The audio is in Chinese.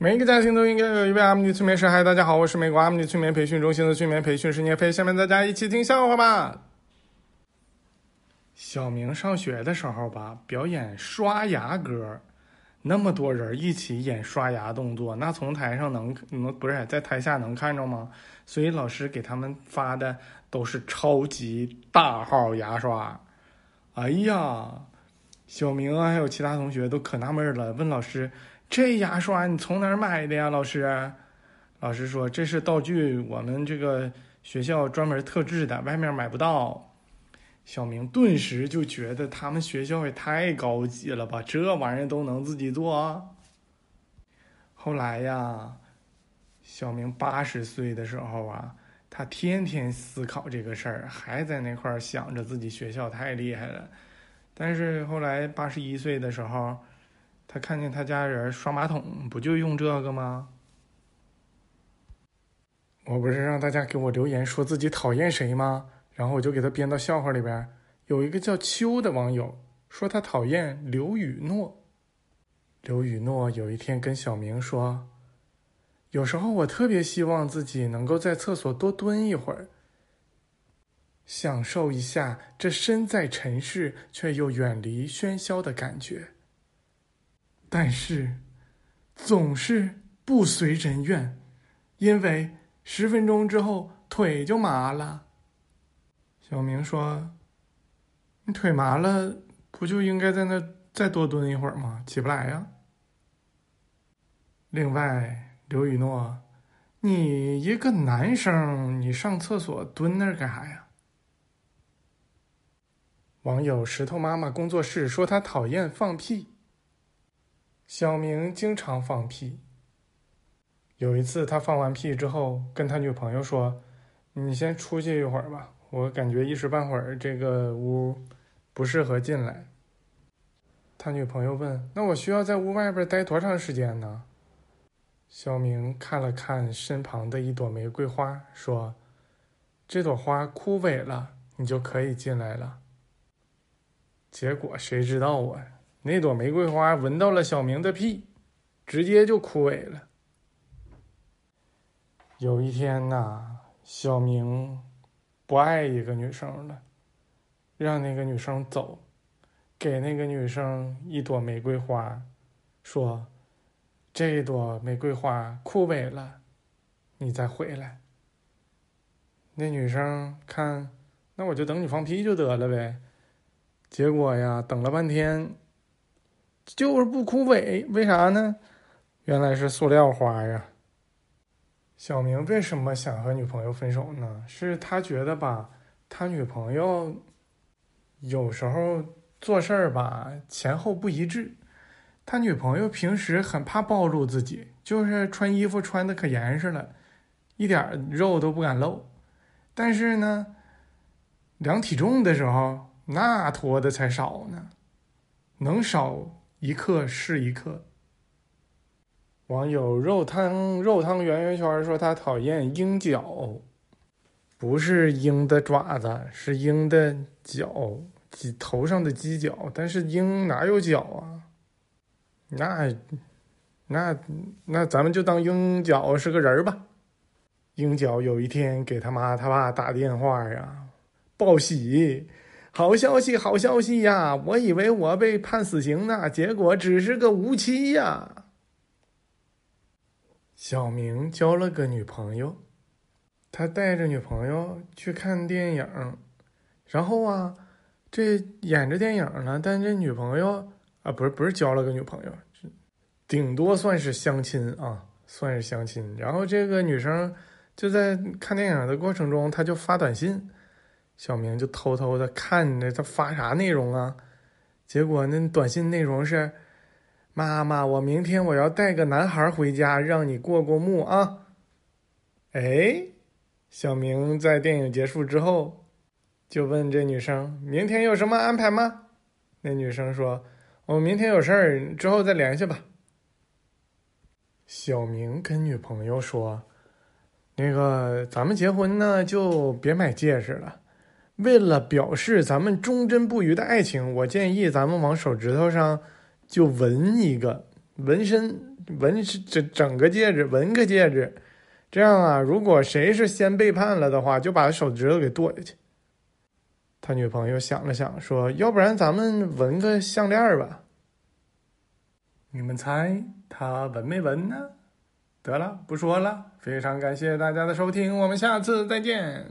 每一个家庭都应该有一位阿姆尼催眠师。嗨，大家好，我是美国阿姆尼催眠培训中心的催眠培训师聂飞。下面大家一起听笑话吧。小明上学的时候吧，表演刷牙歌，那么多人一起演刷牙动作，那从台上能能不是在台下能看着吗？所以老师给他们发的都是超级大号牙刷。哎呀，小明啊，还有其他同学都可纳闷了，问老师。这牙刷你从哪儿买的呀，老师？老师说这是道具，我们这个学校专门特制的，外面买不到。小明顿时就觉得他们学校也太高级了吧，这玩意儿都能自己做。后来呀，小明八十岁的时候啊，他天天思考这个事儿，还在那块儿想着自己学校太厉害了。但是后来八十一岁的时候。他看见他家人刷马桶，不就用这个吗？我不是让大家给我留言说自己讨厌谁吗？然后我就给他编到笑话里边。有一个叫秋的网友说他讨厌刘雨诺。刘雨诺有一天跟小明说：“有时候我特别希望自己能够在厕所多蹲一会儿，享受一下这身在尘世却又远离喧嚣的感觉。”但是，总是不随人愿，因为十分钟之后腿就麻了。小明说：“你腿麻了，不就应该在那再多蹲一会儿吗？起不来呀。”另外，刘雨诺，你一个男生，你上厕所蹲那儿干啥呀？网友石头妈妈工作室说他讨厌放屁。小明经常放屁。有一次，他放完屁之后，跟他女朋友说：“你先出去一会儿吧，我感觉一时半会儿这个屋不适合进来。”他女朋友问：“那我需要在屋外边待多长时间呢？”小明看了看身旁的一朵玫瑰花，说：“这朵花枯萎了，你就可以进来了。”结果谁知道啊？那朵玫瑰花闻到了小明的屁，直接就枯萎了。有一天呐，小明不爱一个女生了，让那个女生走，给那个女生一朵玫瑰花，说：“这朵玫瑰花枯萎了，你再回来。”那女生看，那我就等你放屁就得了呗。结果呀，等了半天。就是不枯萎，为啥呢？原来是塑料花呀。小明为什么想和女朋友分手呢？是他觉得吧，他女朋友有时候做事儿吧前后不一致。他女朋友平时很怕暴露自己，就是穿衣服穿的可严实了，一点肉都不敢露。但是呢，量体重的时候那脱的才少呢，能少。一刻是一刻。网友肉汤肉汤圆圆圈说他讨厌鹰角，不是鹰的爪子，是鹰的角，鸡头上的犄角。但是鹰哪有角啊？那那那咱们就当鹰角是个人儿吧。鹰角有一天给他妈他爸打电话呀，报喜。好消息，好消息呀！我以为我被判死刑呢，结果只是个无期呀。小明交了个女朋友，他带着女朋友去看电影，然后啊，这演着电影呢，但这女朋友啊，不是不是交了个女朋友，顶多算是相亲啊，算是相亲。然后这个女生就在看电影的过程中，她就发短信。小明就偷偷的看着他发啥内容啊，结果那短信内容是：“妈妈，我明天我要带个男孩回家，让你过过目啊。”哎，小明在电影结束之后，就问这女生：“明天有什么安排吗？”那女生说：“我明天有事儿，之后再联系吧。”小明跟女朋友说：“那个，咱们结婚呢，就别买戒指了。”为了表示咱们忠贞不渝的爱情，我建议咱们往手指头上就纹一个，纹身纹整整个戒指，纹个戒指。这样啊，如果谁是先背叛了的话，就把手指头给剁下去。他女朋友想了想，说：“要不然咱们纹个项链吧？”你们猜他纹没纹呢？得了，不说了。非常感谢大家的收听，我们下次再见。